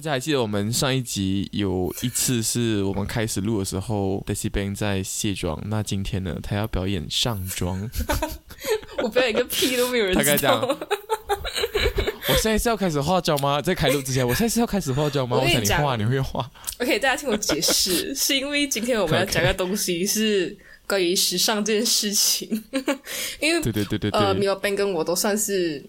大家还记得我们上一集有一次是我们开始录的时候，Daisy Bang 在卸妆。那今天呢，他要表演上妆。我表演个屁都没有人他该知道讲。我现在是要开始化妆吗？在开录之前，我现在是要开始化妆吗？我想你化，你会化。OK，大家听我解释，是因为今天我们要讲的东西是关于时尚这件事情，因为对对对对呃，米对，老 Ben 跟我都算是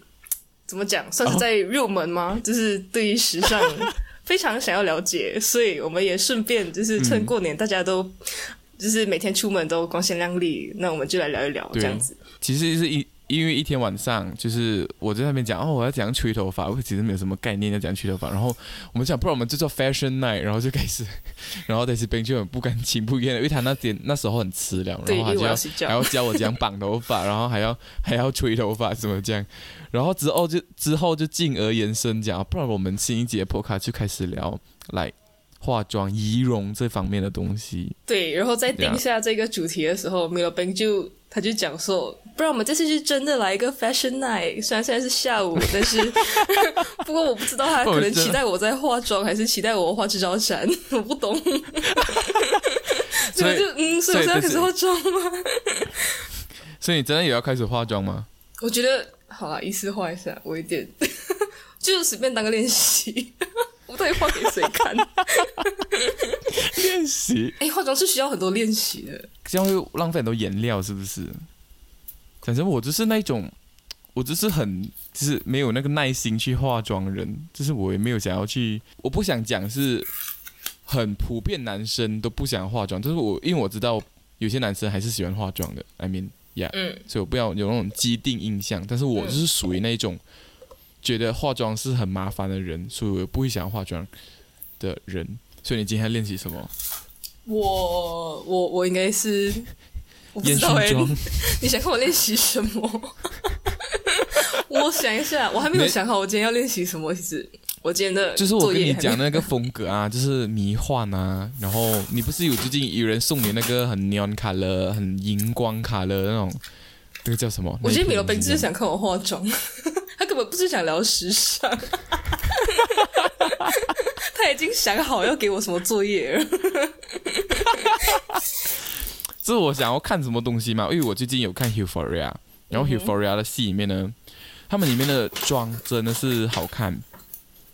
怎么讲，算是哦在入门吗？就是对于时尚 非常想要了解，所以我们也顺便就是嗯趁过年大家都。就是每天出门都光鲜亮丽，那我们就来聊一聊这样子。其实是一因为一天晚上，就是我在那边讲哦，我要怎样吹头发，我其实没有什么概念要怎样吹头发。然后我们讲，不然我们就做 fashion night，然后就开始，然后 Daisy Bang 就很不甘情不愿的，因为他那点那时候很迟了，然后他就要。还要教我怎样绑头发，然后还要还要吹头发什么这样，然后之后就之后就进而延伸讲，不然我们新一节 podcast 就开始聊来化妆、仪容这方面的东西。对，然后在定下这个主题的时候 m i l Ben 就他就讲说，不然我们这次就真的来一个 fashion night。虽然现在是下午，但是 不过我不知道他可能期待我在化妆，还是期待我画这招闪，我不懂。所以就嗯，所以我现在开始化妆吗？所以你真的也要开始化妆吗？我觉得好啦，意思画一下，我有点 就是随便当个练习。我到底画给谁看？练习，哎，化妆是需要很多练习的。这样会浪费很多颜料，是不是？反正我就是那种，我就是很就是没有那个耐心去化妆的人，就是我也没有想要去，我不想讲是很普遍男生都不想化妆，就是我因为我知道有些男生还是喜欢化妆的，I mean yeah，嗯，所以我不要有那种既定印象，但是我就是属于那种觉得化妆是很麻烦的人，所以我不会想要化妆的人。所以你今天练习什么？我我我应该是我不烟熏知道哎、妆你。你想看我练习什么？我想一下，我还没有想好我今天要练习什么。其实我今天的就是我跟你讲那个风格啊，就是迷幻啊，然后你不是有最近有人送你那个很 neon color、很荧光 color 那种，那个叫什么？我觉得米罗本本只是想看我化妆，他根本不是想聊时尚，他已经想好要给我什么作业了。这是我想要看什么东西嘛？因为我最近有看 Euphoria，然后 Euphoria 的戏里面呢，他们里面的妆真的是好看，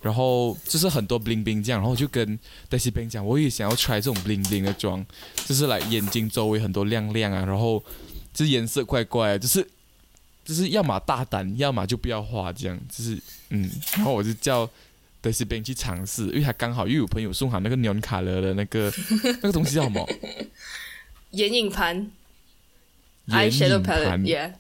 然后就是很多 bling bling 这样，然后我就跟 Daisy Bang 讲，我也想要 try 这种 bling bling 的妆，就是来眼睛周围很多亮亮啊，然后就是颜色怪怪的，就是就是要么大胆，要么就不要画这样，就是嗯，然后我就叫 Daisy Bang 去尝试，因为他刚好又有朋友送他那个 neon color 的那个那个东西叫什么？眼影盘。眼影盘。palette，yeah，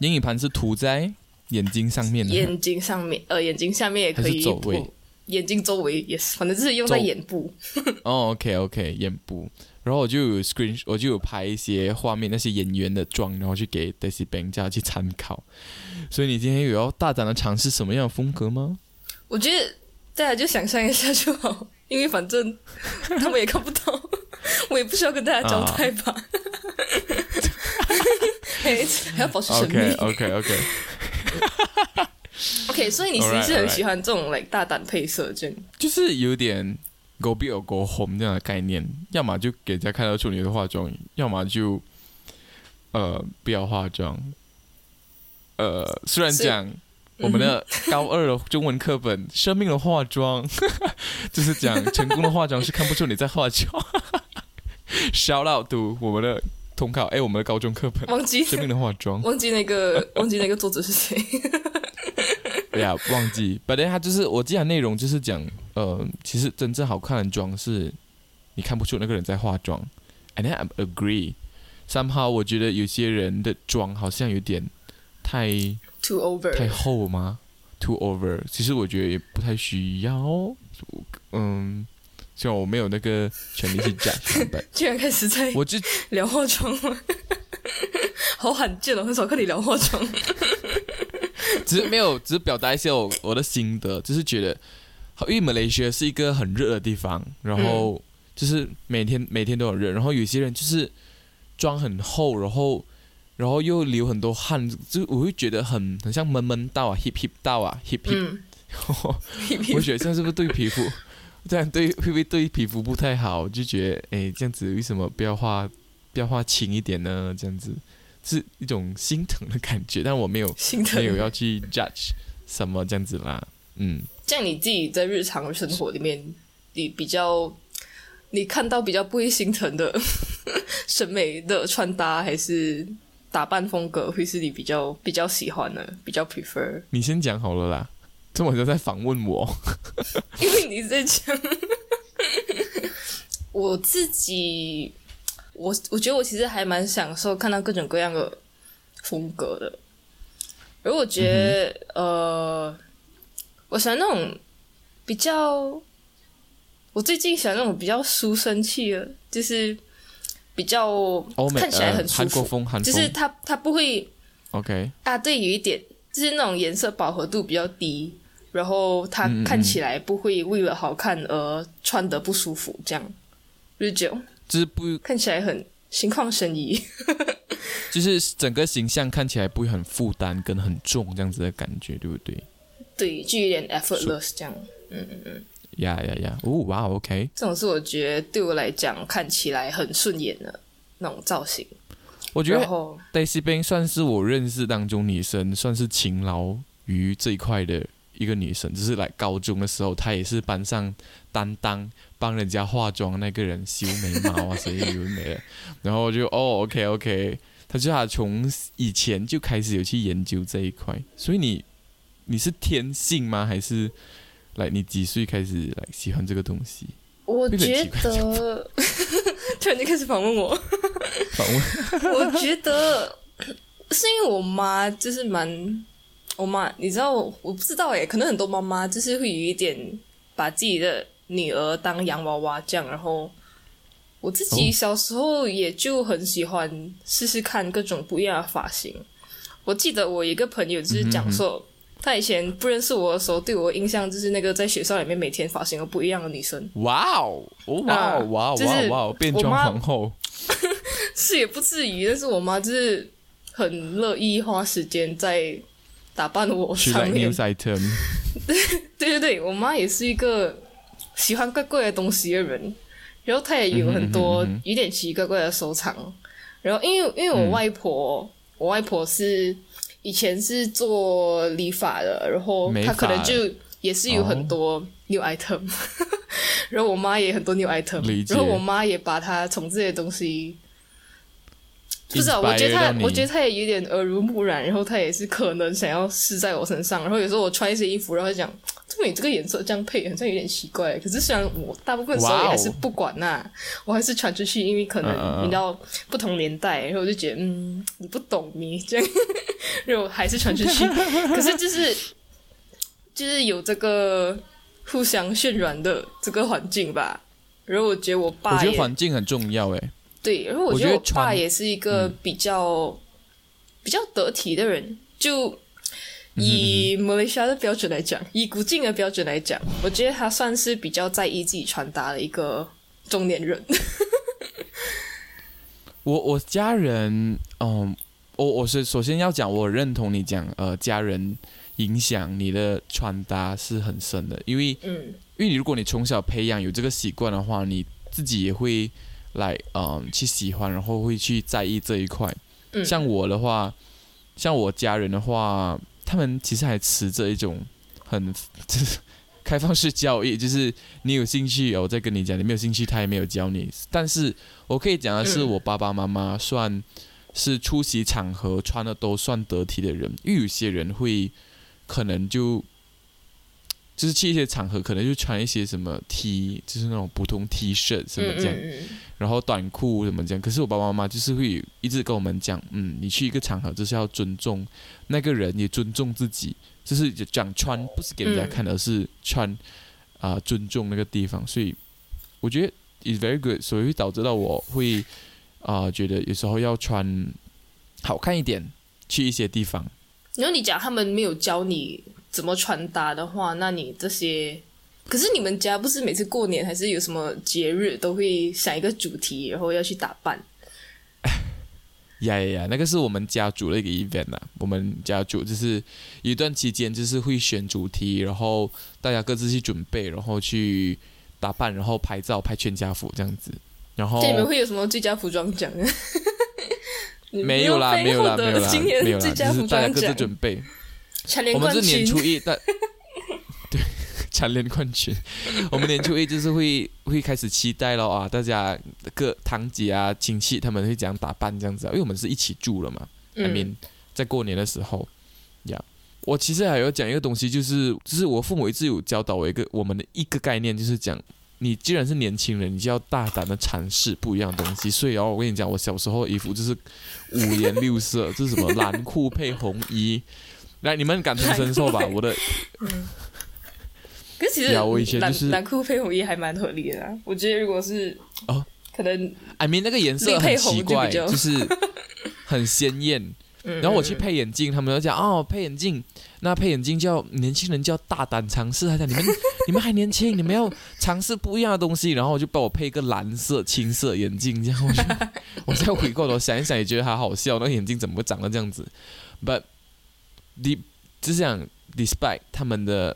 眼影盘是涂在眼睛上面的，眼睛上面，呃，眼睛下面也可以是周围眼睛周围也是，反正就是用在眼部。哦，OK OK，眼部。然后我就有 screen，我就有拍一些画面，那些演员的妆，然后去给 Daisy Bang 家去参考。所以你今天有要大胆的尝试什么样的风格吗？我觉得大家就想象一下就好，因为反正他们也看不到，我也不需要跟大家交代吧。嘿 还要保持神秘。OK OK OK，OK，所以你其实是很.喜欢这种 like 大胆配色这样。就是有点 go big or go home 这样的概念，要么就给人家看到处女的化妆，要么就呃不要化妆。呃，虽然讲我们的高二的中文课本《生命的化妆》就是讲成功的化妆是看不出你在化妆。Shout out to 我们的统考，哎，我们的高中课本忘记《生命的化妆》忘记那个 忘记那个作者是谁。对呀，忘记。本来他就是我记得内容就是讲，呃，其实真正好看的妆是你看不出那个人在化妆。And I agree. Somehow 我觉得有些人的妆好像有点太 Too over，太厚吗？Too over。其实我觉得也不太需要。嗯，虽然我没有那个权利去 judge，但居然开始在我就聊化妆了，好罕见哦，很少看你聊化妆。只是没有，只是表达一些我我的心得，就是觉得，好，因为马来西亚是一个很热的地方，然后就是每天每天都有热，然后有些人就是妆很厚，然后然后又流很多汗，就我会觉得很很像闷闷到啊，hip hip 到啊，hip hip 嗯。我觉得这样是不是对皮肤？这样对会不会对皮肤不太好？就觉得哎，这样子为什么不要画，不要画轻一点呢？这样子是一种心疼的感觉，但我没有心疼没有要去 judge 什么这样子啦。嗯，像你自己在日常生活里面，你比较你看到比较不会心疼的审美的穿搭还是打扮风格，会是你比较比较喜欢的，比较 prefer？你先讲好了啦。这么就在访问我，因为你在讲，我自己，我我觉得我其实还蛮享受看到各种各样的风格的。而我觉得，呃，我喜欢那种比较，我最近喜欢那种比较书生气的，就是比较看起来很舒服，就是他他不会，OK。啊，对，有一点就是那种颜色饱和度比较低。然后它看起来不会为了好看而穿的不舒服，这样日久就是不看起来很心旷神怡，就是整个形象看起来不会很负担跟很重这样子的感觉，对不对？对，就有点 effortless 这样，嗯嗯嗯，呀呀呀，哦哇，OK，这种是我觉得对我来讲看起来很顺眼的那种造型。我觉得 Daisy b a n 算是我认识当中女生算是勤劳于这一块的。一个女生，就是来高中的时候，她也是班上担当帮人家化妆那个人，修眉毛啊，所以有美了。然后我就 哦，OK OK，她就她从以前就开始有去研究这一块。所以你你是天性吗？还是来你几岁开始来喜欢这个东西？我觉得 突然间开始访问我，访问。我觉得是因为我妈就是蛮。我妈，你知道我我不知道诶，可能很多妈妈就是会有一点把自己的女儿当洋娃娃这样，然后我自己小时候也就很喜欢试试看各种不一样的发型。我记得我一个朋友就是讲说，他以前不认识我的时候，对我的印象就是那个在学校里面每天发型都不一样的女生。哇哦，哇哦，哇哦，哇哦，变装皇后 是也不至于，但是我妈就是很乐意花时间在。打扮我上面，对对对对，我妈也是一个喜欢怪怪的东西的人，然后她也有很多有点奇奇怪怪的收藏。然后因为因为我外婆，我外婆是以前是做理发的，然后他可能就也是有很多 new item，然后我妈也很多 new item，然后我妈也把她从这些东西。不知道，我觉得他，我觉得他也有点耳濡目染，然后他也是可能想要试在我身上。然后有时候我穿一些衣服，然后讲，你这个颜色这样配，好像有点奇怪。可是虽然我大部分时候也还是不管呐，我还是传出去，因为可能你知道不同年代，然后我就觉得，嗯，你不懂你这样，然后还是传出去。可是就是就是有这个互相渲染的这个环境吧。然后我觉得我爸，我觉得环境很重要，诶。对，然后我觉得我爸也是一个比较比较得体的人。就以马来西亚的标准来讲，以古晋的标准来讲，我觉得他算是比较在意自己穿搭的一个中年人。我我家人，嗯，我我是首先要讲，我认同你讲，呃，家人影响你的穿搭是很深的，因为，嗯，因为你如果你从小培养有这个习惯的话，你自己也会。来，嗯，去喜欢，然后会去在意这一块。像我的话，像我家人的话，他们其实还持着一种很 就是开放式教育，就是你有兴趣，我再跟你讲；你没有兴趣，他也没有教你。但是我可以讲的是，我爸爸妈妈算是出席场合穿的都算得体的人，因为有些人会可能就。就是去一些场合，可能就穿一些什么 T，就是那种普通 T 恤什么这样，然后短裤什么这样。可是我爸爸妈妈就是会一直跟我们讲，嗯，你去一个场合就是要尊重那个人，也尊重自己，就是讲穿不是给人家看，而是穿啊尊重那个地方。所以我觉得 is very good，所以会导致到我会啊觉得有时候要穿好看一点去一些地方。然后你讲他们没有教你。怎么穿搭的话，那你这些，可是你们家不是每次过年还是有什么节日都会想一个主题，然后要去打扮？呀呀呀，那个是我们家族的一个 event 啊，我们家族就是一段期间就是会选主题，然后大家各自去准备，然后去打扮，然后拍照拍全家福这样子。然后你们会有什么最佳服装奖？没有啦，没有啦，没有啦，没有啦，就是大家各自准备。我们是年初一，但对 蝉联冠军。我们年初一就是会会开始期待了啊！大家各堂姐啊、亲戚他们会怎样打扮这样子？啊因为我们是一起住了嘛。I mean，在过年的时候，呀，我其实还要讲一个东西，就是就是我父母一直有教导我一个我们的一个概念，就是讲。你既然是年轻人，你就要大胆的尝试不一样的东西。所以哦，我跟你讲，我小时候衣服就是五颜六色，这是什么蓝裤配红衣，来，你们感同身受吧。我的，嗯，可其实我以前就是蓝裤配红衣还蛮合理的。我觉得如果是哦，可能 I mean 那个颜色很奇怪，就是很鲜艳。然后我去配眼镜，他们都讲哦，配眼镜，那配眼镜叫年轻人叫大胆尝试。他讲你们 你们还年轻，你们要尝试不一样的东西。然后我就帮我配一个蓝色青色眼镜，这样我就 我再回过头想一想，也觉得还好笑。那个眼镜怎么会长得这样子？But，你只想 despite 他们的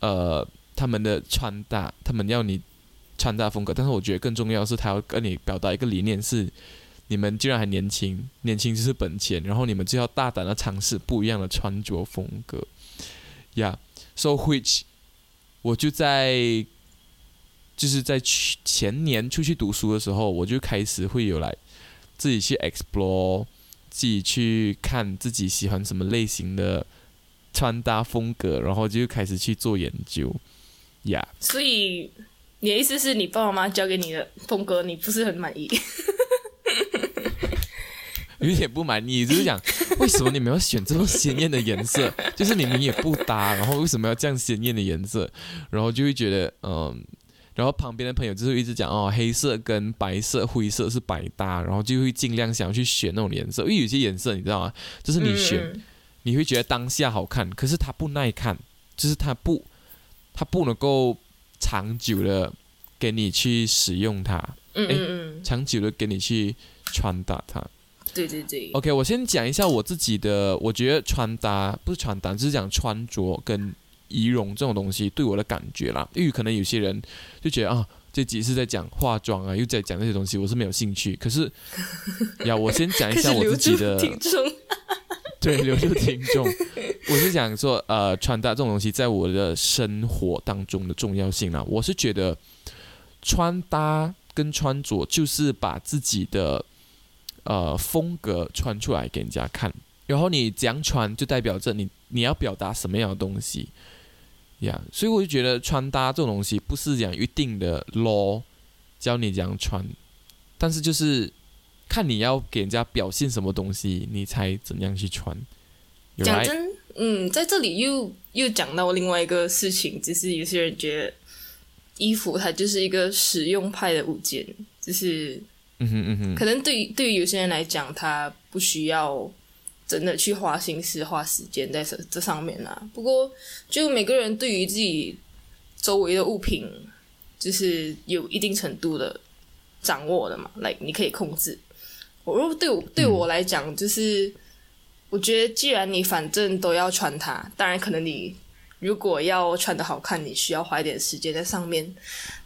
呃他们的穿搭，他们要你穿搭风格，但是我觉得更重要的是，他要跟你表达一个理念是。你们既然还年轻，年轻就是本钱，然后你们就要大胆的尝试不一样的穿着风格，Yeah，so which，我就在，就是在去前年出去读书的时候，我就开始会有来自己去 explore，自己去看自己喜欢什么类型的穿搭风格，然后就开始去做研究，Yeah。所以你的意思是你爸爸妈妈教给你的风格，你不是很满意？有点不满意，就是讲为什么你们要选这么鲜艳的颜色？就是你们也不搭，然后为什么要这样鲜艳的颜色？然后就会觉得，嗯，然后旁边的朋友就是一直讲哦，黑色跟白色、灰色是百搭，然后就会尽量想要去选那种颜色，因为有些颜色你知道吗？就是你选，你会觉得当下好看，可是它不耐看，就是它不，它不能够长久的给你去使用它，嗯嗯嗯，长久的给你去穿搭它。对对对，OK，我先讲一下我自己的，我觉得穿搭不是穿搭，只是讲穿着跟仪容这种东西对我的感觉啦。因为可能有些人就觉得啊，这集是在讲化妆啊，又在讲这些东西，我是没有兴趣。可是呀，我先讲一下我自己的 听众，对，留住听众。我是想说，呃，穿搭这种东西在我的生活当中的重要性啦。我是觉得穿搭跟穿着就是把自己的。呃，风格穿出来给人家看，然后你这样穿就代表着你你要表达什么样的东西呀？所以我就觉得穿搭这种东西不是讲一定的 law 教你这样穿，但是就是看你要给人家表现什么东西，你才怎样去穿。讲真，嗯，在这里又又讲到另外一个事情，就是有些人觉得衣服它就是一个实用派的物件，就是。嗯哼嗯哼，可能对于对于有些人来讲，他不需要真的去花心思、花时间在这这上面啊。不过，就每个人对于自己周围的物品，就是有一定程度的掌握的嘛，来你可以控制。我如果对我对我来讲，就是我觉得，既然你反正都要穿它，当然可能你如果要穿的好看，你需要花一点时间在上面，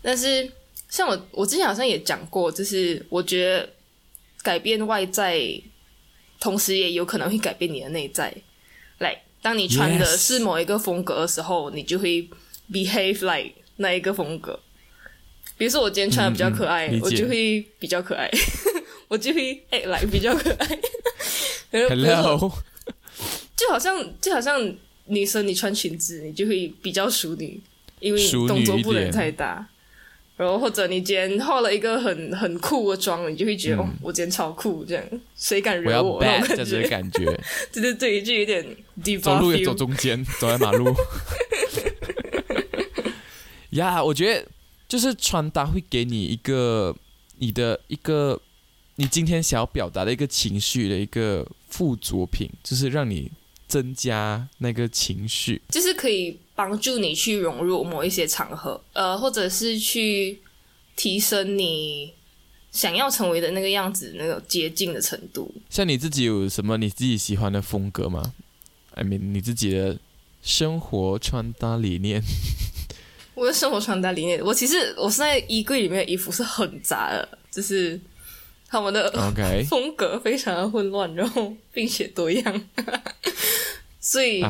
但是。像我，我之前好像也讲过，就是我觉得改变外在，同时也有可能会改变你的内在。来，当你穿的是某一个风格的时候，你就会 behave like 那一个风格。比如说，我今天穿的比较可爱，我就会比较可爱，我就会哎来比较可爱。Hello，就好像就好像女生你穿裙子，你就会比较淑女，因为动作不能太大。然后或者你今天化了一个很很酷的妆，你就会觉得哦，我今天超酷，这样谁敢惹我？那种感觉，对对对，就有点走路也走中间，走在马路。呀，我觉得就是穿搭会给你一个你的一个你今天想要表达的一个情绪的一个附着品，就是让你增加那个情绪，就是可以。帮助你去融入某一些场合，呃，或者是去提升你想要成为的那个样子，那种接近的程度。像你自己有什么你自己喜欢的风格吗？I mean，你自己的生活穿搭理念。我的生活穿搭理念，我其实我现在衣柜里面的衣服是很杂的，就是他们的 OK 风格非常的混乱，然后并且多样，所以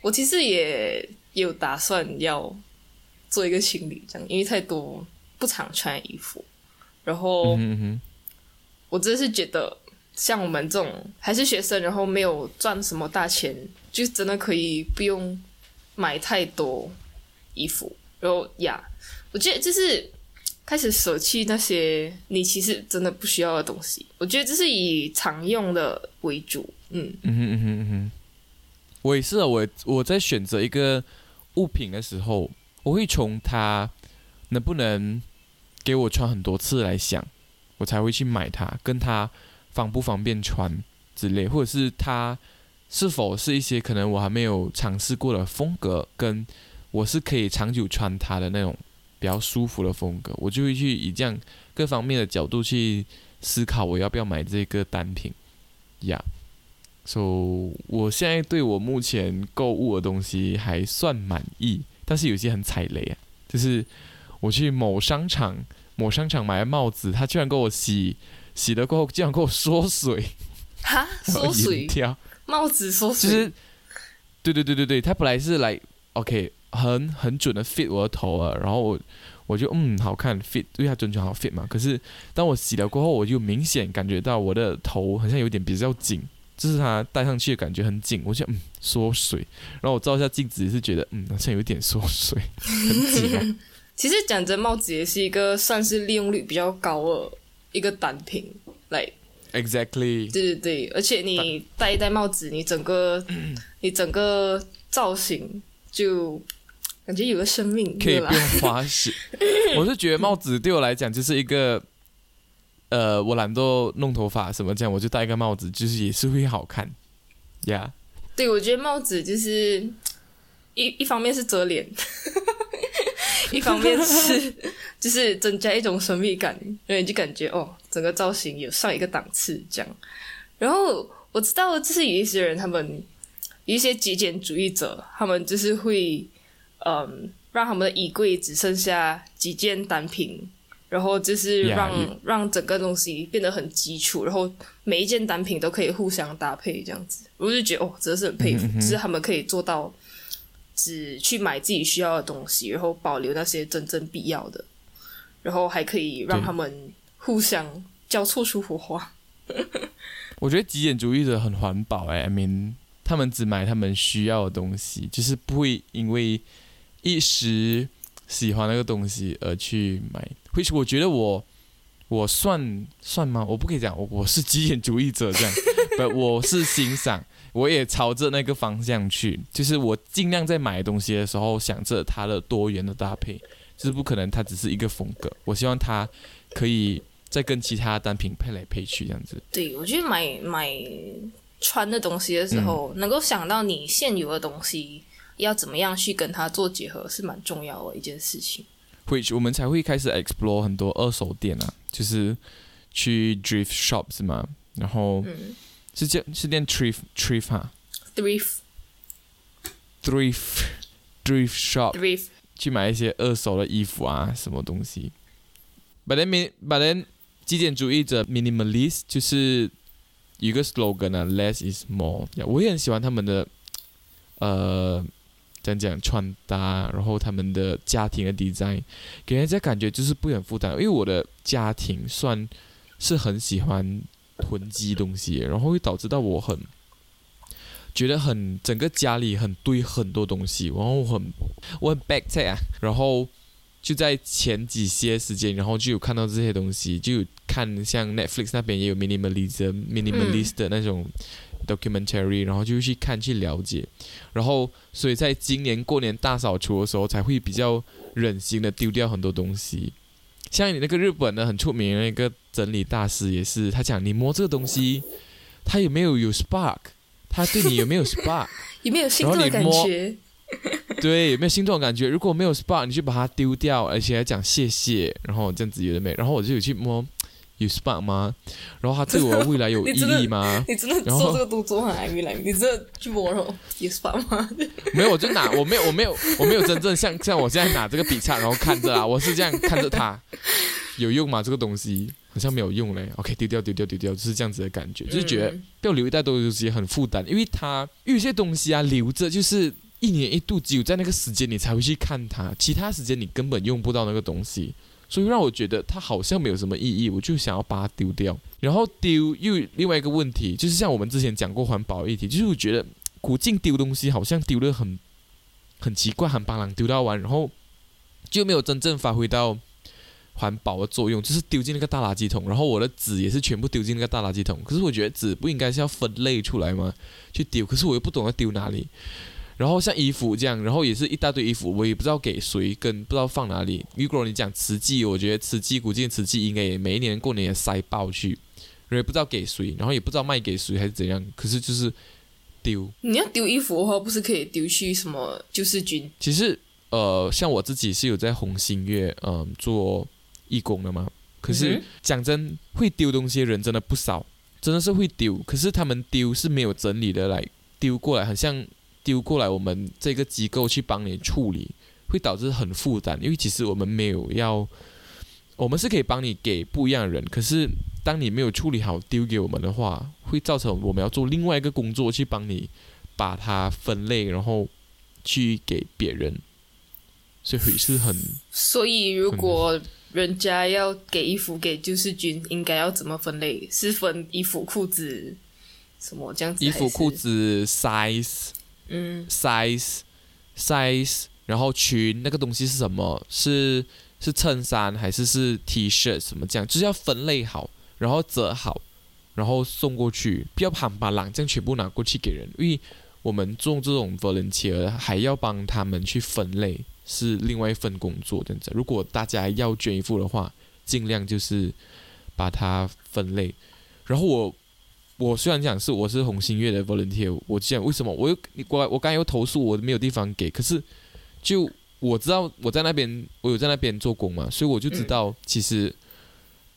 我其实也有打算要做一个清理，这样因为太多不常穿衣服，然后嗯哼我真的是觉得像我们这种还是学生，然后没有赚什么大钱，就真的可以不用买太多衣服。然后呀，我觉得就是开始舍弃那些你其实真的不需要的东西。我觉得这是以常用的为主。嗯嗯哼嗯哼嗯哼，我也是，我我在选择一个物品的时候，我会从它能不能给我穿很多次来想，我才会去买它，跟它方不方便穿之类，或者是它是否是一些可能我还没有尝试过的风格，跟我是可以长久穿它的那种比较舒服的风格，我就会去以这样各方面的角度去思考我要不要买这个单品。呀。所、以我现在对我目前购物的东西还算满意，但是有些很踩雷啊，就是我去某商场某商场买的帽子，他居然给我洗洗了过后，居然给我缩水，哈，缩水？跳。帽子缩水，就是，对对对对对，他本来是来 OK 很很准的 fit 我的头啊，然后我我就嗯好看 fit，因为它准确好 fit 嘛。可是当我洗了过后，我就明显感觉到我的头好像有点比较紧，就是它戴上去的感觉很紧，我想嗯缩水。然后我照一下镜子也是觉得嗯好像有点缩水，很紧啊。其实讲真，帽子也是一个算是利用率比较高的一个单品，来，Exactly，对对对，而且你戴一戴帽子，你整个你整个造型就感觉有个生命，可以不？用花时。我是觉得帽子对我来讲就是一个，呃，我懒惰弄头发什么这样，我就戴一个帽子，就是也是会好看，呀、对，我觉得帽子就是一一方面是遮脸，一方面是就是增加一种神秘感，然后你就感觉哦，整个造型有上一个档次这样。然后我知道，就是有一些人，他们有一些极简主义者，他们就是会嗯，让他们的衣柜只剩下几件单品。然后就是让 Yeah, 让整个东西变得很基础，然后每一件单品都可以互相搭配，这样子，我就觉得哦，真的是很佩服，嗯就是他们可以做到只去买自己需要的东西，然后保留那些真正必要的，然后还可以让他们互相交错出火花。我觉得极简主义者很环保哎、I mean，他们只买他们需要的东西，就是不会因为一时喜欢那个东西而去买。或许我觉得我我算算吗？我不可以讲我我是极简主义者这样，不，我是欣赏，我也朝着那个方向去，就是我尽量在买东西的时候想着它的多元的搭配，就是不可能它只是一个风格，我希望它可以再跟其他单品配来配去这样子。对，我觉得买买穿的东西的时候，能够想到你现有的东西要怎么样去跟它做结合，是蛮重要的一件事情。会我们才会开始 explore 很多二手店啊，就是去 thrift shop 是吗？然后嗯是叫是念 thrift thrift 哈，thrift thrift thrift shop 去买一些二手的衣服啊，什么东西。But then min but then 极简主义者 minimalist 就是有一个 slogan 啊，less is more。我也很喜欢他们的呃。讲讲穿搭，然后他们的家庭的 design，给人家感觉就是不很负担。因为我的家庭算是很喜欢囤积东西，然后会导致到我很觉得很整个家里很堆很多东西，然后很我很 back 在啊，然后就在前几些时间，然后就有看到这些东西，就有看像 Netflix 那边也有 minimalism minimalist 的那种 documentary，、然后就去看去了解，然后所以在今年过年大扫除的时候，才会比较忍心的丢掉很多东西。像你那个日本的很出名的那个整理大师也是，他讲你摸这个东西，它有没有有 spark，它对你有没有 spark？有没有心动的感觉？对，有没有心动的感觉？如果没有 spark，你就把它丢掉，而且还讲谢谢，然后这样子有的没，然后我就有去摸，有 spark 吗？然后它对我未来有 意义吗？你真的做这个动作吗？未来你真的去摸了有 spark 吗？没有，我就拿，我没有，我没有，我没有真正像像我现在拿这个笔叉，然后看着啊，我是这样看着它，有用吗？这个东西好像没有用嘞。OK，丢掉，丢掉，丢掉，就是这样子的感觉，就是觉得不要留一袋东西很负担，因为它有些东西啊留着就是一年一度，只有在那个时间你才会去看它，其他时间你根本用不到那个东西。所以让我觉得它好像没有什么意义，我就想要把它丢掉。然后丢又另外一个问题，就是像我们之前讲过环保议题，就是我觉得古镜丢东西好像丢的很很奇怪，很巴郎丢到完，然后就没有真正发挥到环保的作用，就是丢进那个大垃圾桶。然后我的纸也是全部丢进那个大垃圾桶。可是我觉得纸不应该是要分类出来吗？去丢，可是我又不懂要丢哪里。然后像衣服这样，然后也是一大堆衣服，我也不知道给谁，跟不知道放哪里。如果你讲瓷器，我觉得瓷器古建瓷器应该也每一年过年也塞爆去，也不知道给谁，然后也不知道卖给谁还是怎样。可是就是丢。你要丢衣服的话，不是可以丢去什么救世军？其实呃，像我自己是有在红星月嗯做义工的嘛。可是讲真，会丢东西的人真的不少，真的是会丢。可是他们丢是没有整理的来丢过来，很像。丢过来，我们这个机构去帮你处理，会导致很负担。因为其实我们没有要，我们是可以帮你给不一样的人。可是当你没有处理好丢给我们的话，会造成我们要做另外一个工作去帮你把它分类，然后去给别人。所以是很。所以如果人家要给衣服给救世军，应该要怎么分类？是分衣服、裤子什么这样子？衣服、裤子 size。嗯，size，size，然后裙那个东西是什么？是是衬衫还是是 T 恤什么这样？就是要分类好，然后折好，然后送过去，不要把把朗这样全部拿过去给人，因为我们做这种 volunteer 还要帮他们去分类，是另外一份工作这样子。如果大家要捐衣服的话，尽量就是把它分类，然后我。我虽然讲是我是红星月的 volunteer，我讲为什么我又你过来，我刚才又投诉我没有地方给，可是就我知道我在那边我有在那边做工嘛，所以我就知道其实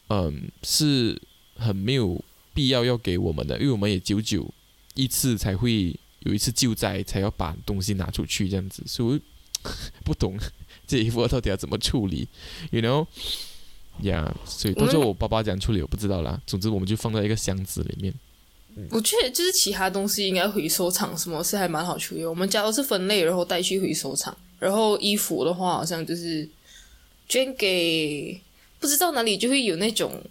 嗯是很没有必要要给我们的，因为我们也久久一次才会有一次救灾才要把东西拿出去这样子，所以我不懂这一波到底要怎么处理，you know？呀，所以到时候我爸爸讲处理我不知道啦，总之我们就放在一个箱子里面。我觉得就是其他东西应该回收厂什么是还蛮好处理。我们家都是分类，然后带去回收厂。然后衣服的话，好像就是捐给不知道哪里就会有那种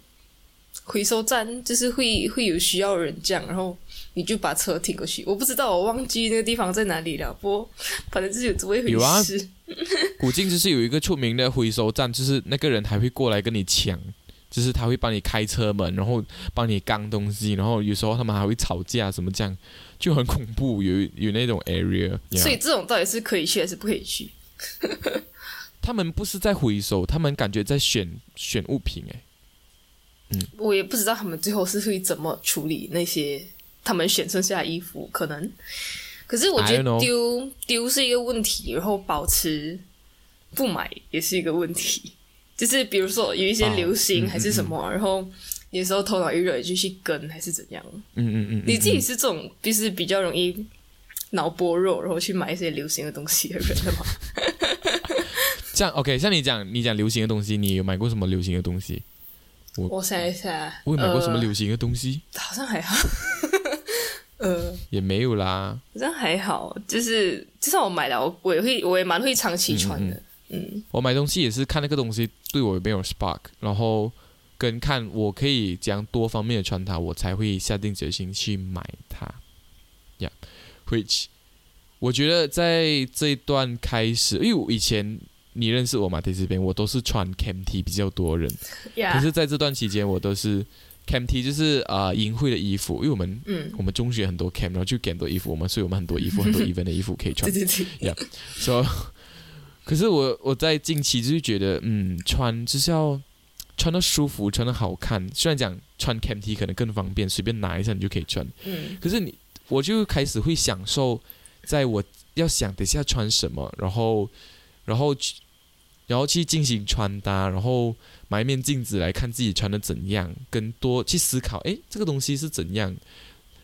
回收站，就是会 会有需要人这样，然后你就把车停过去。我不知道，我忘记那个地方在哪里了。不过反正就是有这么一回事。古晋就是有一个出名的回收站，就是那个人还会过来跟你抢。就是他会帮你开车门，然后帮你刚东西，然后有时候他们还会吵架，什么这样就很恐怖。有有那种 area，所以这种到底是可以去还是不可以去？他们不是在回收，他们感觉在选选物品。哎，嗯，我也不知道他们最后是会怎么处理那些他们选剩下的衣服，可能。可是我觉得丢丢是一个问题，然后保持不买也是一个问题。就是比如说有一些流行还是什么，然后有时候头脑一热就去跟还是怎样。嗯嗯嗯，你自己是这种就是比较容易脑波弱，然后去买一些流行的东西的人的吗？这样 OK，像你讲你讲流行的东西，你有买过什么流行的东西？我我想一下，我有买过什么流行的东西？好像还好，呃，也没有啦，好像还好，就是就算我买了，我我也会我也蛮会长期穿的。嗯，我买东西也是看那个东西对我有没有 spark，然后跟看我可以将多方面的穿它，我才会下定决心去买它。Yeah，which 我觉得在这一段开始，因为我以前你认识我嘛，在这边我都是穿 cam T 比较多人，可是在这段期间我都是 cam T，就是啊淫秽的衣服，因为我们嗯。我们中学很多 cam，然后就给很多衣服，我们所以我们很多衣服很多 event 的衣服可以穿，对对对，Yeah，so。可是我我在近期就是觉得，嗯，穿就是要穿的舒服，穿的好看。虽然讲穿 cam T 可能更方便，随便拿一下你就可以穿。嗯。可是你，我就开始会享受，在我要想等下穿什么，然后，然后然后去进行穿搭，然后买一面镜子来看自己穿的怎样，跟多去思考，诶，这个东西是怎样？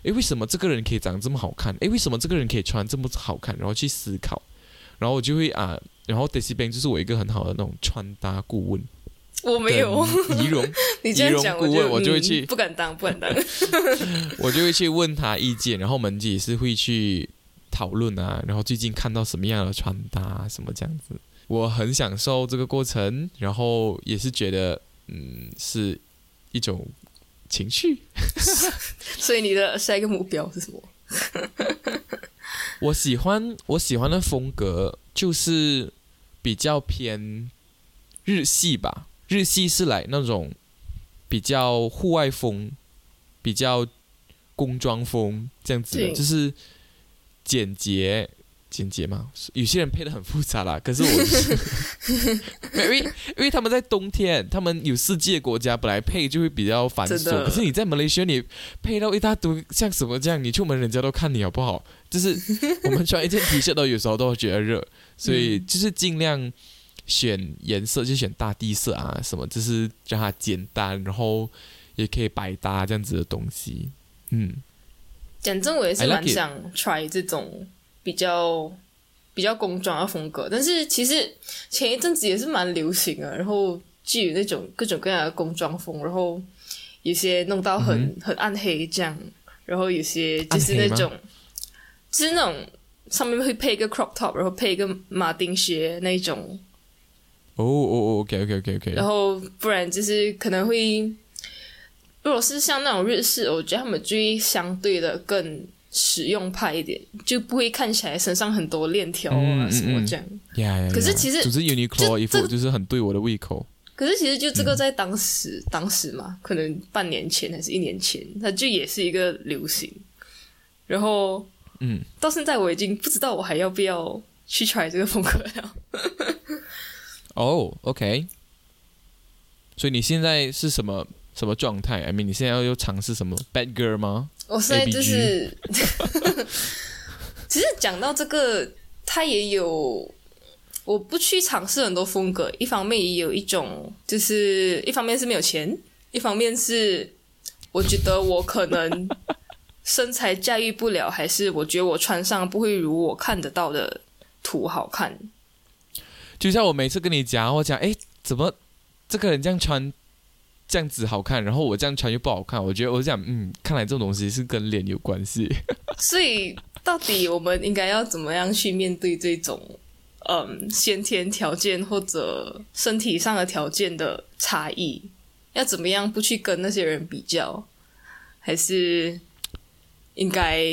诶，为什么这个人可以长这么好看？诶，为什么这个人可以穿这么好看？然后去思考，然后我就会啊，然后 Daisy Bang 就是我一个很好的那种穿搭顾问。我没有仪容，你这样讲，顾问我就会去，不敢当，不敢当。我就会去问他意见，然后我们也是会去讨论啊，然后最近看到什么样的穿搭什么这样子，我很享受这个过程，然后也是觉得嗯是一种情绪。所以你的下一个目标是什么？我喜欢我喜欢的风格就是比较偏日系吧。日系是来那种比较户外风、比较工装风这样子的，就是简洁简洁嘛。有些人配的很复杂啦，可是我是 因为因为他们在冬天，他们有四季的国家，本来配就会比较繁琐。可是你在马来西亚，你配到一大堆像什么这样，你出门人家都看你好不好？就是 我们穿一件 T 恤都有时候都会觉得热，所以就是尽量。选颜色就选大地色啊，什么就是让它简单，然后也可以百搭这样子的东西。嗯，讲真，我也是蛮想 try 这种比较比较工装的风格，但是其实前一阵子也是蛮流行的，然后就有那种各种各样的工装风，然后有些弄到很很暗黑这样，然后有些就是那种就是那种上面会配一个 crop top，然后配一个马丁靴那种。哦哦哦，OK OK OK OK。然后不然就是可能会，如果是像那种日式，我觉得他们就会相对的更实用派一点，就不会看起来身上很多链条啊什么这样。可是其实，总之 Uniqlo 衣服就是很对我的胃口。可是其实就这个在当时当时嘛，可能半年前还是一年前，它就也是一个流行。然后，嗯，到现在我已经不知道我还要不要去 try 这个风格了。哦，OK，所以你现在是什么什么状态？I mean，你现在要又尝试什么 bad girl 吗？我现在就是，其实讲到这个，他也有，我不去尝试很多风格。一方面也有一种，就是一方面是没有钱，一方面是我觉得我可能身材驾驭不了，还是我觉得我穿上不会如我看得到的图好看。就像我每次跟你讲，我讲，哎，怎么这个人这样穿这样子好看，然后我这样穿又不好看？我觉得我想，嗯，看来这种东西是跟脸有关系。所以，到底我们应该要怎么样去面对这种，嗯，先天条件或者身体上的条件的差异？要怎么样不去跟那些人比较？还是应该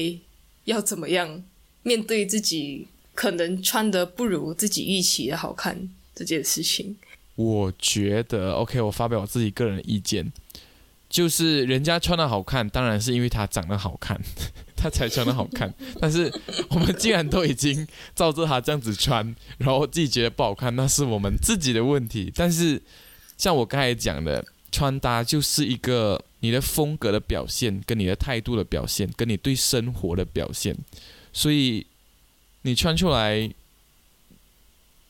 要怎么样面对自己？可能穿的不如自己预期的好看这件事情，我觉得 OK。我发表我自己个人的意见，就是人家穿的好看，当然是因为他长得好看，他才穿的好看。但是我们既然都已经照着他这样子穿，然后自己觉得不好看，那是我们自己的问题。但是像我刚才讲的，穿搭就是一个你的风格的表现，跟你的态度的表现，跟你对生活的表现，所以。你穿出来，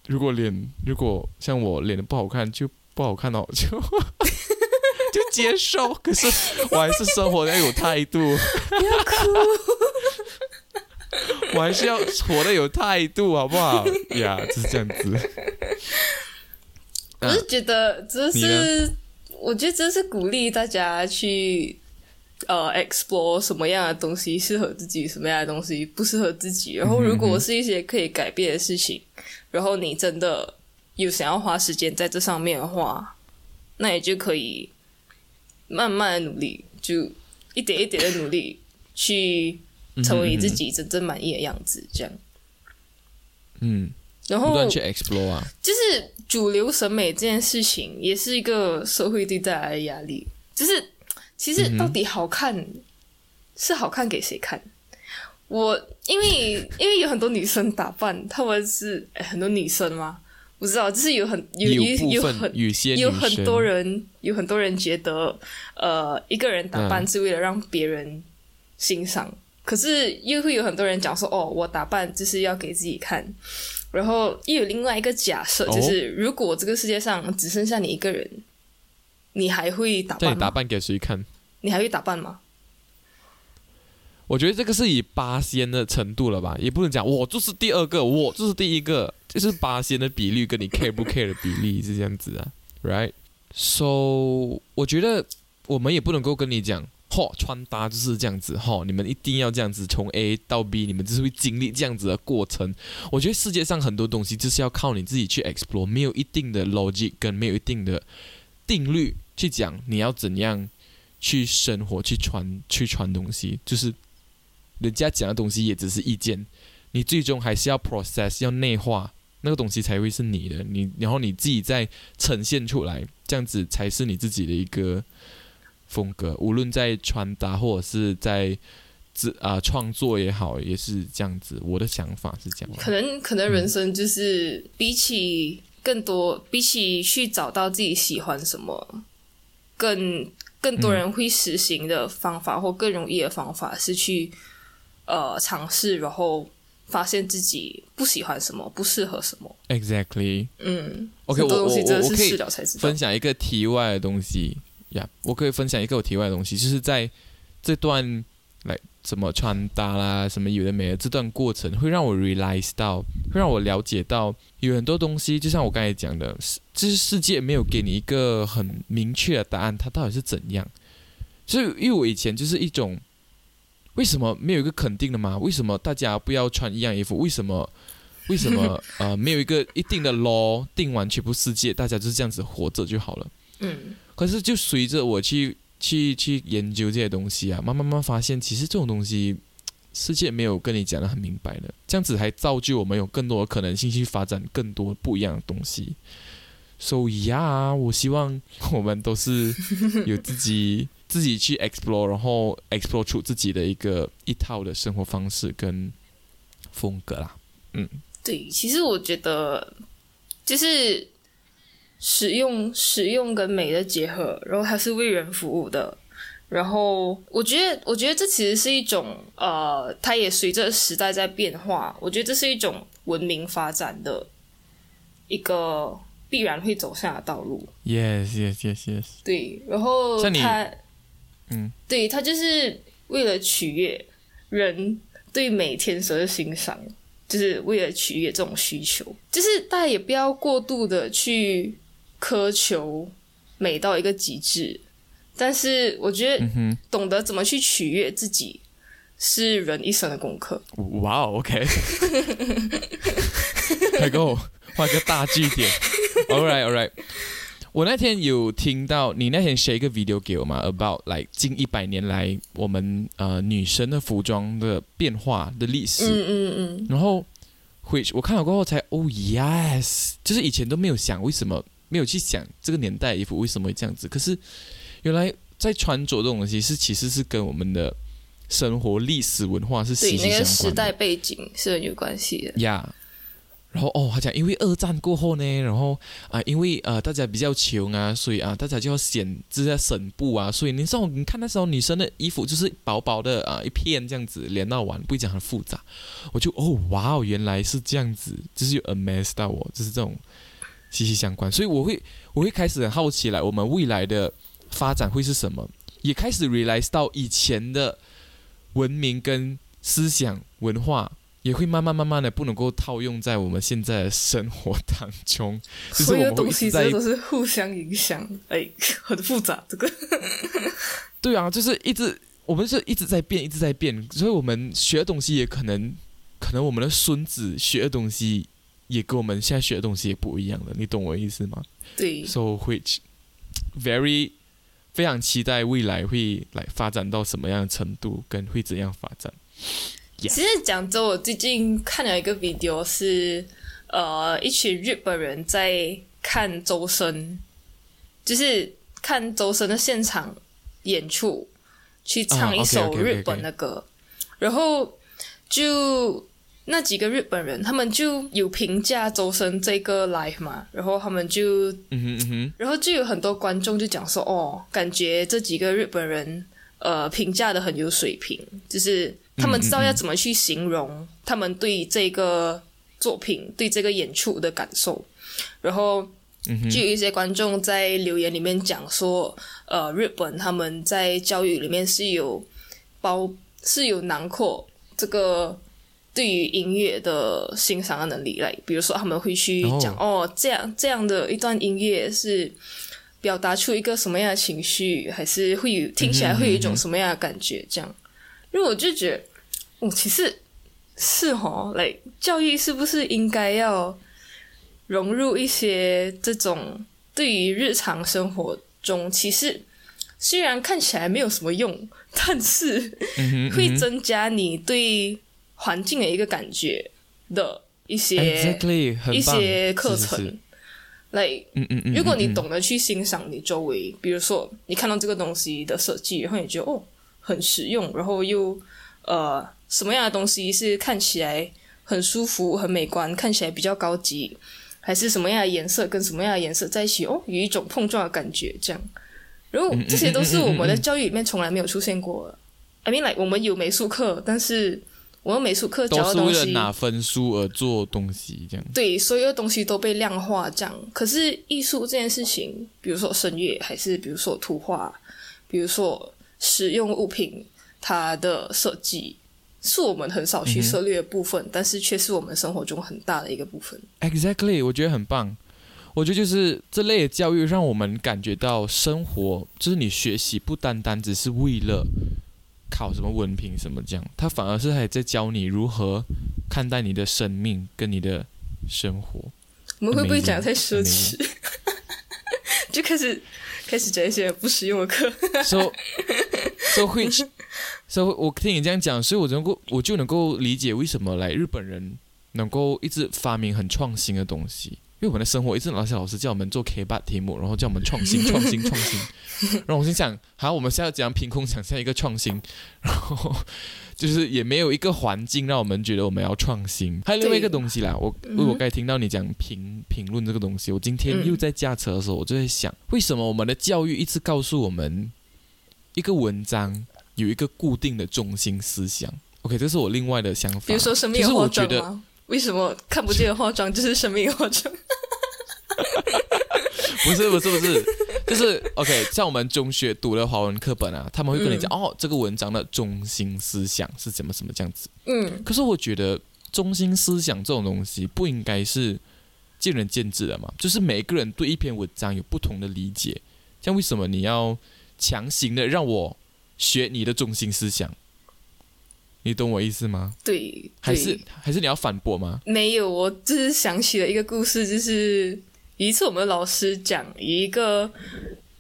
如果脸如果像我脸的不好看，就不好看哦，就 就接受。可是我还是生活要有态度，不要哭。我还是要活的有态度，好不好？呀，就是这样子。我是觉得只是，我觉得这是鼓励大家去。呃，explore 什么样的东西适合自己，什么样的东西不适合自己。然后，如果是一些可以改变的事情，然后你真的有想要花时间在这上面的话，那也就可以慢慢的努力，就一点一点的努力，去成为你自己真正满意的样子。这样，嗯，然后不断去 explore 啊，就是主流审美这件事情，也是一个社会对带来的压力，就是。其实到底好看是好看给谁看？我因为因为有很多女生打扮，她们是很多女生吗？不知道，就是有很有有有很有很多人有很多人觉得，呃，一个人打扮是为了让别人欣赏，可是又会有很多人讲说，哦，我打扮就是要给自己看。然后又有另外一个假设，哦就是如果这个世界上只剩下你一个人，你还会打扮你打扮给谁看？你还会打扮吗？我觉得这个是以八仙的程度了吧，也不能讲我就是第二个，我就是第一个，就是八仙的比例跟你 care 不 care 的比例是这样子啊，right？So 我觉得我们也不能够跟你讲，嚯，穿搭就是这样子，嚯，你们一定要这样子从 A 到 B，你们就是会经历这样子的过程。我觉得世界上很多东西就是要靠你自己去 explore，没有一定的 logic 跟没有一定的定律去讲你要怎样去生活、去传、去传东西，就是人家讲的东西也只是意见，你最终还是要 process 要内化那个东西才会是你的，你然后你自己再呈现出来，这样子才是你自己的一个风格，无论在穿搭或者是在自啊、创作也好，也是这样子。我的想法是这样。可能可能人生就是比起更多，比起去找到自己喜欢什么，更更多人会实行的方法、或更容易的方法是去呃尝试，然后发现自己不喜欢什么，不适合什么。Exactly。嗯 OK，我我我我可以分。享一个题外的东西呀我可以分享一个我题外的东西，就是在这段来怎么穿搭啦，什么有的没的这段过程，会让我 realize 到，会让我了解到有很多东西，就像我刚才讲的，世就是世界没有给你一个很明确的答案，它到底是怎样。所以，因为我以前就是一种，为什么没有一个肯定的嘛？为什么大家不要穿一样衣服？为什么？为什么呃没有一个一定的 law 定完全部世界，大家就是这样子活着就好了？嗯，可是就随着我去去去研究这些东西啊，慢慢慢发现，其实这种东西 世界没有跟你讲的很明白的，这样子还造就我们有更多的可能性去发展更多不一样的东西。So 呀我希望我们都是有自己 自己去 explore，然后 explore 出自己的一个一套的生活方式跟风格啦。嗯对，其实我觉得就是实用、使用跟美的结合，然后它是为人服务的。然后我觉得，我觉得这其实是一种呃，它也随着时代在变化。我觉得这是一种文明发展的一个必然会走向的道路。Yes, yes, yes, yes。对，然后它，嗯，对，它就是为了取悦人对美天生的欣赏，就是为了取悦这种需求，就是大家也不要过度的去苛求美到一个极致，但是我觉得。懂得怎么去取悦自己是人一生的功课。哇哦，OK，快给我画个大句点。All right, all right。我那天有听到你那天 share 一个 video 给我嘛，about like 近一百年来我们呃女生的服装的变化的历史。嗯嗯嗯，然后回我看了过后才哦 yes，就是以前都没有想为什么没有去想这个年代的衣服为什么会这样子，可是原来在穿着这种东西是其实是跟我们的生活历史文化是对息，息那个相关的。时代背景是很有关系的。呀然后哦，他讲因为二战过后呢，然后啊、因为呃大家比较穷啊，所以啊大家就要显就是要省布啊，所以你知道你看那时候女生的衣服就是薄薄的啊、一片这样子连到完，不会讲很复杂，我就哦哇哦原来是这样子，就是有 amaze 到我，就是这种息息相关，所以我会我会开始很好奇来我们未来的发展会是什么，也开始 realize 到以前的文明跟思想文化。也会慢慢慢慢的不能够套用在我们现在的生活当中，就是所我们东西都是互相影响，哎，很复杂这个。对啊，就是一直我们是一直在变，一直在变，所以我们学的东西也可能，可能我们的孙子学的东西也跟我们现在学的东西也不一样了，你懂我意思吗对，？So which very 非常期待未来会来发展到什么样的程度，跟会怎样发展。其实讲真，我最近看了一个 video，是呃一群日本人在看周深，就是看周深的现场演出，去唱一首日本的歌，然后就那几个日本人，他们就有评价周深这个 live 嘛，然后他们就嗯哼嗯哼，然后就有很多观众就讲说，哦，感觉这几个日本人呃评价的很有水平，就是他们知道要怎么去形容他们对这个作品、对这个演出的感受。然后就有一些观众在留言里面讲说，呃，日本他们在教育里面是有包是有囊括这个对于音乐的欣赏的能力来，比如说他们会去讲哦，这样这样的一段音乐是。表达出一个什么样的情绪，还是会有听起来会有一种什么样的感觉？这样，因为我就觉得，哦，其实是哦，来教育是不是应该要融入一些这种对于日常生活中，其实虽然看起来没有什么用，但是会增加你对环境的一个感觉的一些一些课程。来，如果你懂得去欣赏你周围，比如说你看到这个东西的设计，然后你觉得哦很实用，然后又呃什么样的东西是看起来很舒服、很美观，看起来比较高级，还是什么样的颜色跟什么样的颜色在一起哦，有一种碰撞的感觉，这样，然后这些都是我们的教育里面从来没有出现过。I mean，like 我们有美术课，但是。我用美术课教的东西，都是为了拿分数而做东西，这样。对，所有东西都被量化，这样。可是艺术这件事情，比如说声乐，还是比如说图画，比如说使用物品，它的设计，是我们很少去涉猎的部分，但是却是我们生活中很大的一个部分。Exactly，我觉得很棒。我觉得就是这类的教育，让我们感觉到生活，就是你学习不单单只是为了。考什么文凭什么这样，他反而是还在教你如何看待你的生命跟你的生活。我们会不会讲太奢侈？就开始开始讲一些不实用的课。说说会，所以我听你这样讲，所以我能够我就能够理解为什么来日本人能够一直发明很创新的东西。因为我们的生活一直老师老师叫我们做 K 八题目，然后叫我们创新 创新创新，然后我心想，好，我们现在怎样凭空想象一个创新，然后就是也没有一个环境让我们觉得我们要创新。还有另外一个东西啦，我我刚才听到你讲评评论这个东西，我今天又在驾车的时候，我就在想，为什么我们的教育一直告诉我们一个文章有一个固定的中心思想？OK，这是我另外的想法。比如说生命化妆吗？为什么看不见的化妆就是生命化妆？不是不是不是，就是 OK。像我们中学读的华文课本啊，他们会跟你讲哦，这个文章的中心思想是怎么什么这样子。嗯。可是我觉得中心思想这种东西不应该是见仁见智的嘛，就是每个人对一篇文章有不同的理解。像为什么你要强行的让我学你的中心思想？你懂我意思吗？对，还是还是你要反驳吗？没有，我就是想起了一个故事，就是一次我们老师讲一个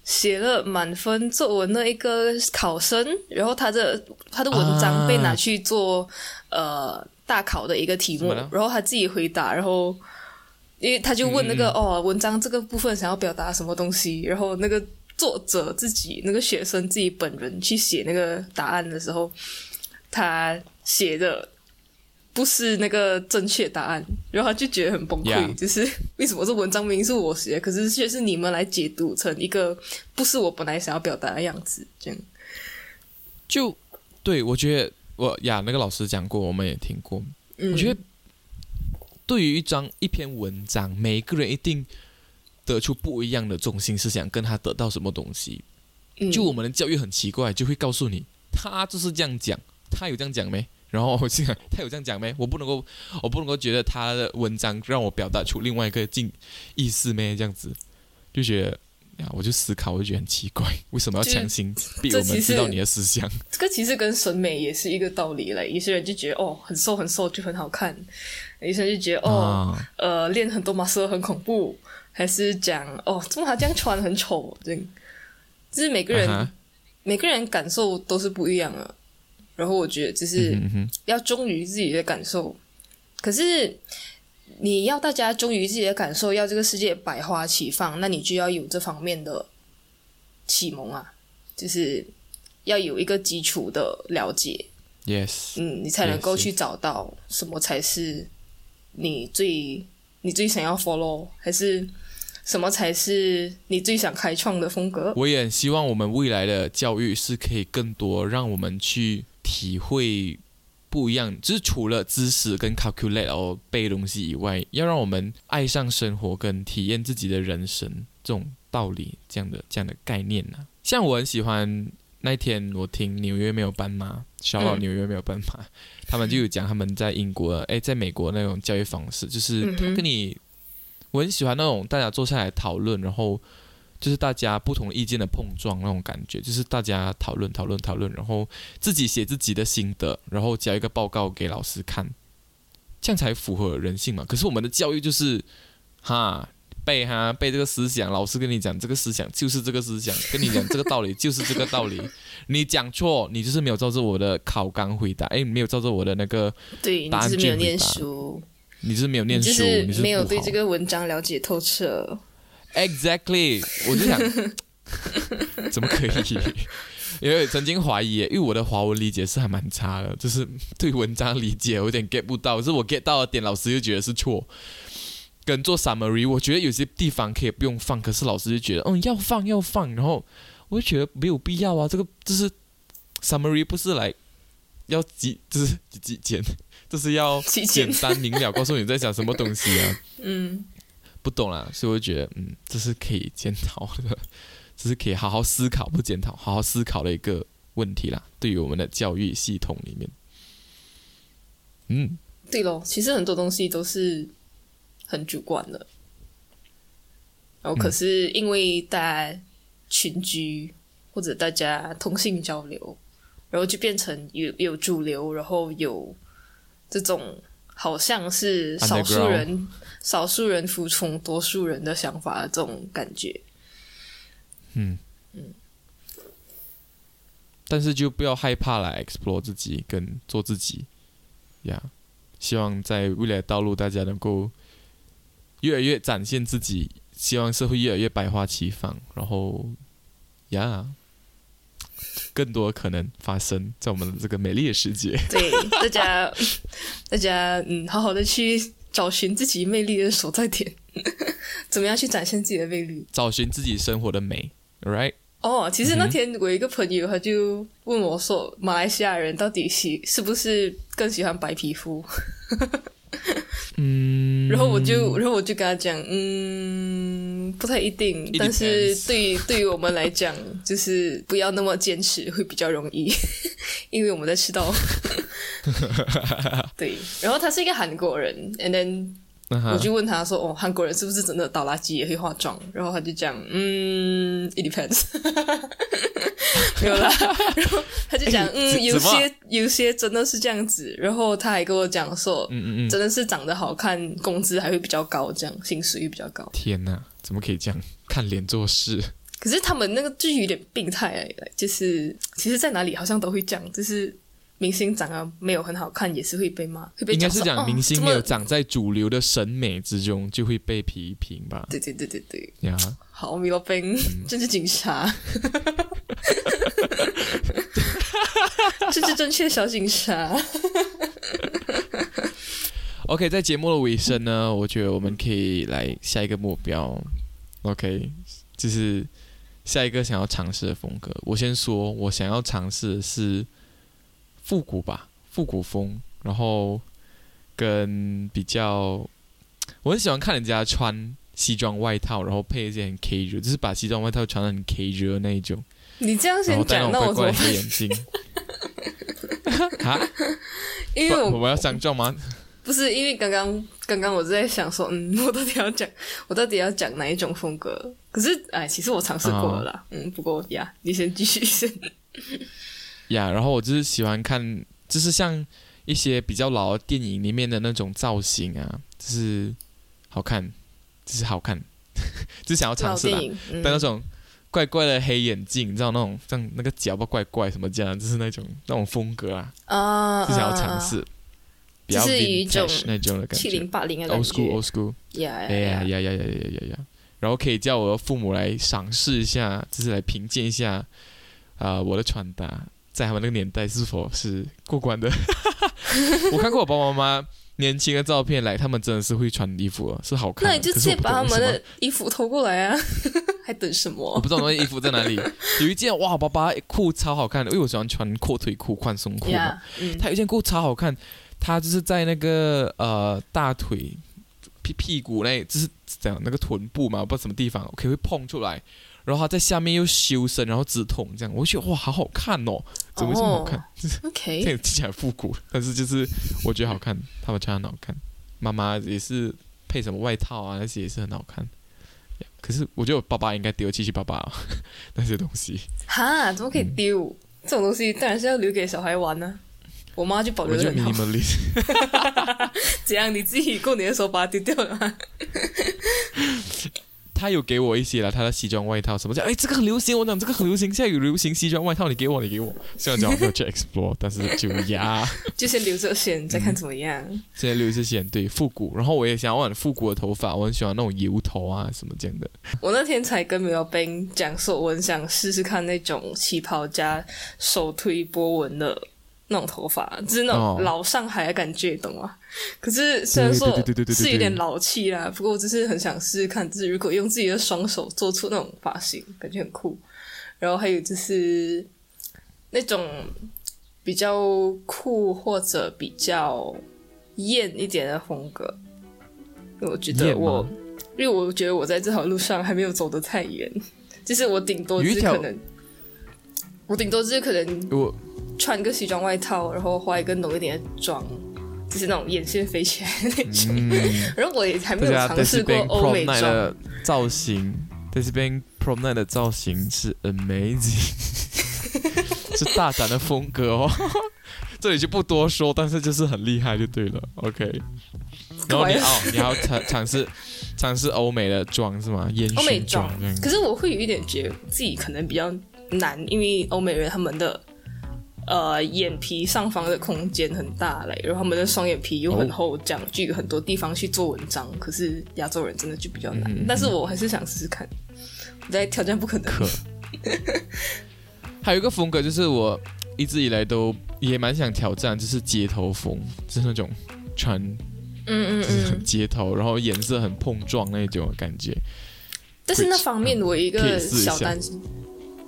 写了满分作文的一个考生，然后他的他的文章被拿去做呃大考的一个题目，然后他自己回答，然后因为他就问那个哦文章这个部分想要表达什么东西，然后那个作者自己那个学生自己本人去写那个答案的时候。他写的不是那个正确答案，然后他就觉得很崩溃，就是 为什么这文章明明是我写，可是却是你们来解读成一个不是我本来想要表达的样子，这样。就对我觉得我呀，那个老师讲过，我们也听过。我觉得对于一张一篇文章，每个人一定得出不一样的中心思想，跟他得到什么东西。就我们的教育很奇怪，就会告诉你，他就是这样讲。他有这样讲没？然后我心想，他有这样讲没？我不能够，我不能够觉得他的文章让我表达出另外一个境意思没？这样子就觉得呀，我就思考，我就觉得很奇怪，为什么要强行逼我们知道你的思想？这个其实跟审美也是一个道理嘞。有些人就觉得哦，很瘦很瘦就很好看；有些人就觉得哦，呃，练很多马色很恐怖；还是讲哦，怎么他这样穿很丑？这，就是每个人每个人感受都是不一样的。然后我觉得就是要忠于自己的感受，可是你要大家忠于自己的感受，要这个世界百花齐放，那你就要有这方面的启蒙啊，就是要有一个基础的了解。Yes，嗯，你才能够去找到什么才是你最你最想要 follow，还是什么才是你最想开创的风格？我也很希望我们未来的教育是可以更多让我们去。体会不一样，就是除了知识跟 calculate 哦背东西以外，要让我们爱上生活跟体验自己的人生这种道理，这样的这样的概念呢。像我很喜欢那天我听纽约没有斑马，小老纽约没有斑马，他们就有讲他们在英国哎，在美国那种教育方式，就是跟你我很喜欢那种大家坐下来讨论，然后。就是大家不同意见的碰撞那种感觉，就是大家讨论讨论讨论，然后自己写自己的心得，然后交一个报告给老师看，这样才符合人性嘛。可是我们的教育就是，哈背哈背这个思想，老师跟你讲这个思想就是这个思想，跟你讲这个道理就是这个道理，你讲错，你就是没有照着我的考纲回答，哎，没有照着我的那个对，你是没有念书，你是没有念书，你是没有对这个文章了解透彻。Exactly，我就想，怎么可以？因为曾经怀疑，因为我的华文理解是还蛮差的，就是 对文章理解有点 get 不到，是我 get 到的点，老师又觉得是错。跟做 summary，我觉得有些地方可以不用放，可是老师就觉得，嗯，要放要放，然后我就觉得没有必要啊。这个就是 summary，不是来要几，就是几简，就是要简单明了告诉你在讲什么东西啊。嗯。不懂啦，所以我就觉得，嗯，这是可以检讨的，这是可以好好思考，不检讨，好好思考的一个问题啦。对于我们的教育系统里面，嗯，对咯，其实很多东西都是很主观的，然后可是因为大家群居或者大家通信交流，然后就变成有有主流，然后有这种。好像是少数人，少数人服从多数人的想法的这种感觉。嗯嗯，但是就不要害怕来 explore 自己跟做自己呀。希望在未来的道路，大家能够越来越展现自己，希望社会越来越百花齐放，然后呀。更多可能发生在我们的这个美丽的世界。对，大家，大家，嗯，好好的去找寻自己魅力的所在点，怎么样去展现自己的魅力？找寻自己生活的美，right？哦，其实那天我一个朋友他就问我说：“马来西亚人到底喜是不是更喜欢白皮肤？”嗯，然后我就，然后我就跟他讲，嗯，不太一定，但是对对于我们来讲，就是不要那么坚持会比较容易，因为我们在吃到，对，然后他是一个韩国人，and then。我就问他说：“哦，韩国人是不是真的倒垃圾也会化妆？”然后他就讲：“嗯，it depends。”没有啦。然后他就讲：“嗯，有些有些真的是这样子。”然后他还跟我讲说：“嗯嗯嗯，真的是长得好看，工资还会比较高，这样薪水也比较高。”天哪，怎么可以这样看脸做事？可是他们那个就是有点病态，就是其实在哪里好像都会讲，就是。明星长得没有很好看，也是会被骂，会被应该是讲明星没有长在主流的审美之中，就会被批评吧？对对对对对。呀，好，米洛宾，政治警察，政治正确小警察。OK，在节目的尾声呢，我觉得我们可以来下一个目标。OK，就是下一个想要尝试的风格。我先说，我想要尝试的是。复古吧，复古风，然后跟比较，我很喜欢看人家穿西装外套，然后配一件很 K 热，就是把西装外套穿的很 K 热那一种。你这样先讲，那我怎么？黑眼镜。啊？因为我我要上妆吗？不是，因为刚刚刚刚我在想说，嗯，我到底要讲，我到底要讲哪一种风格？可是，哎，其实我尝试过了啦，嗯，不过呀，你先继续先。呀然后我就是喜欢看就是像一些比较老的电影里面的那种造型啊就是好看就是好看 就想要尝试吧戴那种怪怪的黑眼镜你知道那种像那个脚不怪怪什么这样就是那种那种风格啊就想要尝试比较是一种那种的感觉七零八零那种 old school old school 呀呀呀呀呀呀呀然后可以叫我的父母来赏识一下就是来评鉴一下啊我的穿搭在他们那个年代是否是过关的？我看过我爸爸妈妈年轻的照片，来他们真的是会穿衣服，是好看。那你就直接把他们的衣服偷过来啊，还等什么？我不知道那件衣服在哪里。有一件哇，爸爸裤超好看的，因为我喜欢穿阔腿裤、宽松裤嘛。嗯，他有一件裤超好看，他就是在那个呃大腿屁屁股那，就是这样那个臀部嘛，不知道什么地方可以会碰出来。然后他在下面又修身，然后直筒这样，我觉得哇，好好看哦，怎么这么好看？OK，这听起来复古，但是就是我觉得好看，他们穿很好看。妈妈也是配什么外套啊，那些也是很好看。可是我觉得我爸爸应该丢七七八八那些东西。哈，怎么可以丢？这种东西当然是要留给小孩玩呢。我妈就保留着。怎样？你自己过年的时候把它丢掉了吗？他有给我一些了，他的西装外套什么讲？哎，这个很流行，我讲这个很流行，现在有流行西装外套，你给我，你给我。虽然讲没有 去 explore，但是就呀，就先留着先，再看怎么样。现在留着先，对，复古。然后我也想要复古的头发，我很喜欢那种油头啊什么这样的。我那天才跟苗斌讲说，我很想试试看那种旗袍加手推波纹的。那种头发，就是那种老上海的感觉，懂吗？可是虽然说是有点老气啦，不过我只是很想试试看，就是如果用自己的双手做出那种发型，感觉很酷。然后还有就是那种比较酷或者比较艳一点的风格，我觉得我，因为我觉得我在这条路上还没有走得太远，就是我顶多是可能，我顶多是可能我。穿个西装外套，然后化一个浓一点的妆，就是那种眼线飞起来的那种。然后我也还没有尝试过欧美妆造型。在这边 prom night 的造型是 amazing，是大胆的风格哦。这里就不多说，但是就是很厉害就对了。OK，然后你哦，你要尝尝试尝试欧美的妆是吗？烟熏妆。可是我会有一点觉得自己可能比较难，因为欧美人他们的。呃，眼皮上方的空间很大嘞，然后他们的双眼皮又很厚，这样就有很多地方去做文章。可是亚洲人真的就比较难，但是我还是想试试看。我在挑战不可能。还有一个风格就是我一直以来都也蛮想挑战，就是街头风，就是那种穿，嗯嗯嗯，街头，然后颜色很碰撞那种感觉。但是那方面我一个小担心。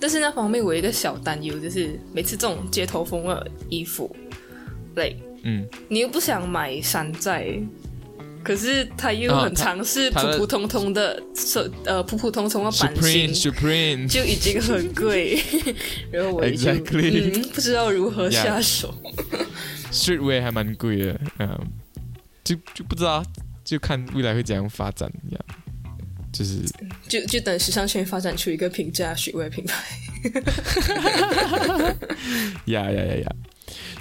但是那方面我有一个小担忧就是，每次这种街头风的衣服，对，嗯，你又不想买山寨，可是它又很尝试普普通通的，呃，普普通通的版型，Supreme，就已经很贵，然后我嗯不知道如何下手。Streetwear 还蛮贵的，嗯，就就不知道，就看未来会怎样发展一样。就是，就就等时尚圈发展出一个平价水位品牌。呀呀呀呀！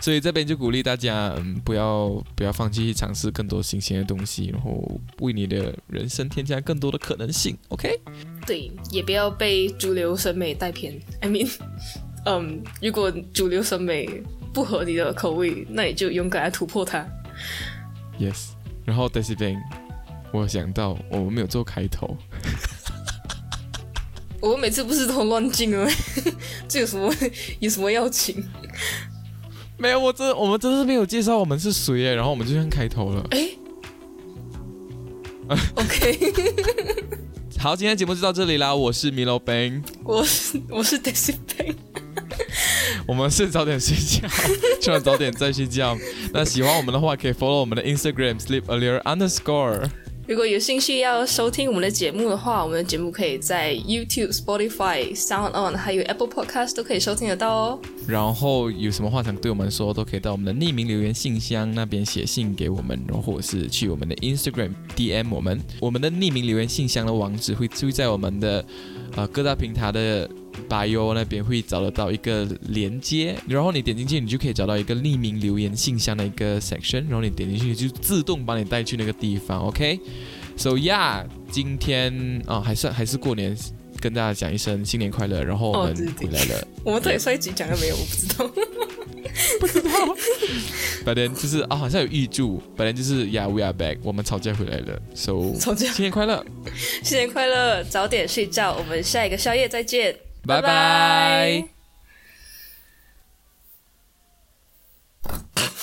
所以这边就鼓励大家，嗯，不要不要放弃去尝试更多新鲜的东西，然后为你的人生添加更多的可能性。OK？对，也不要被主流审美带偏。I mean，嗯，如果主流审美不合你的口味，那你就勇敢来突破它。Yes，然后在这边。我想到我们没有做开头，我们每次不是都乱进吗？这有什么有什么要紧？没有，我真我们真是没有介绍我们是谁耶，然后我们就先开头了。哎，OK，好，今天节目就到这里啦。我是米洛 Ben，我是我是 Daisy Ben，我们是早点睡觉，吃完早点再睡觉。那喜欢我们的话，可以 follow 我们的 Instagram sleep earlier underscore。如果有兴趣要收听我们的节目的话，我们的节目可以在 YouTube、Spotify、Sound On 还有 Apple Podcast 都可以收听得到哦。然后有什么话想对我们说，都可以到我们的匿名留言信箱那边写信给我们，然后或者是去我们的 Instagram DM 我们。我们的匿名留言信箱的网址会会在我们的呃各大平台的。Bio 那边会找得到一个连接，然后你点进去，你就可以找到一个匿名留言信箱的一个 section，然后你点进去就自动把你带去那个地方，OK？So yeah，今天啊还算还是过年，跟大家讲一声新年快乐，然后我们回来了。我们到底上一集讲了没有？我不知道，不知道。本来就是啊，好像有预祝，本来就是 Yeah，we are back，我们吵架回来了，So 吵架，新年快乐，新年快乐，早点睡觉，我们下一个宵夜再见。Bye bye. bye.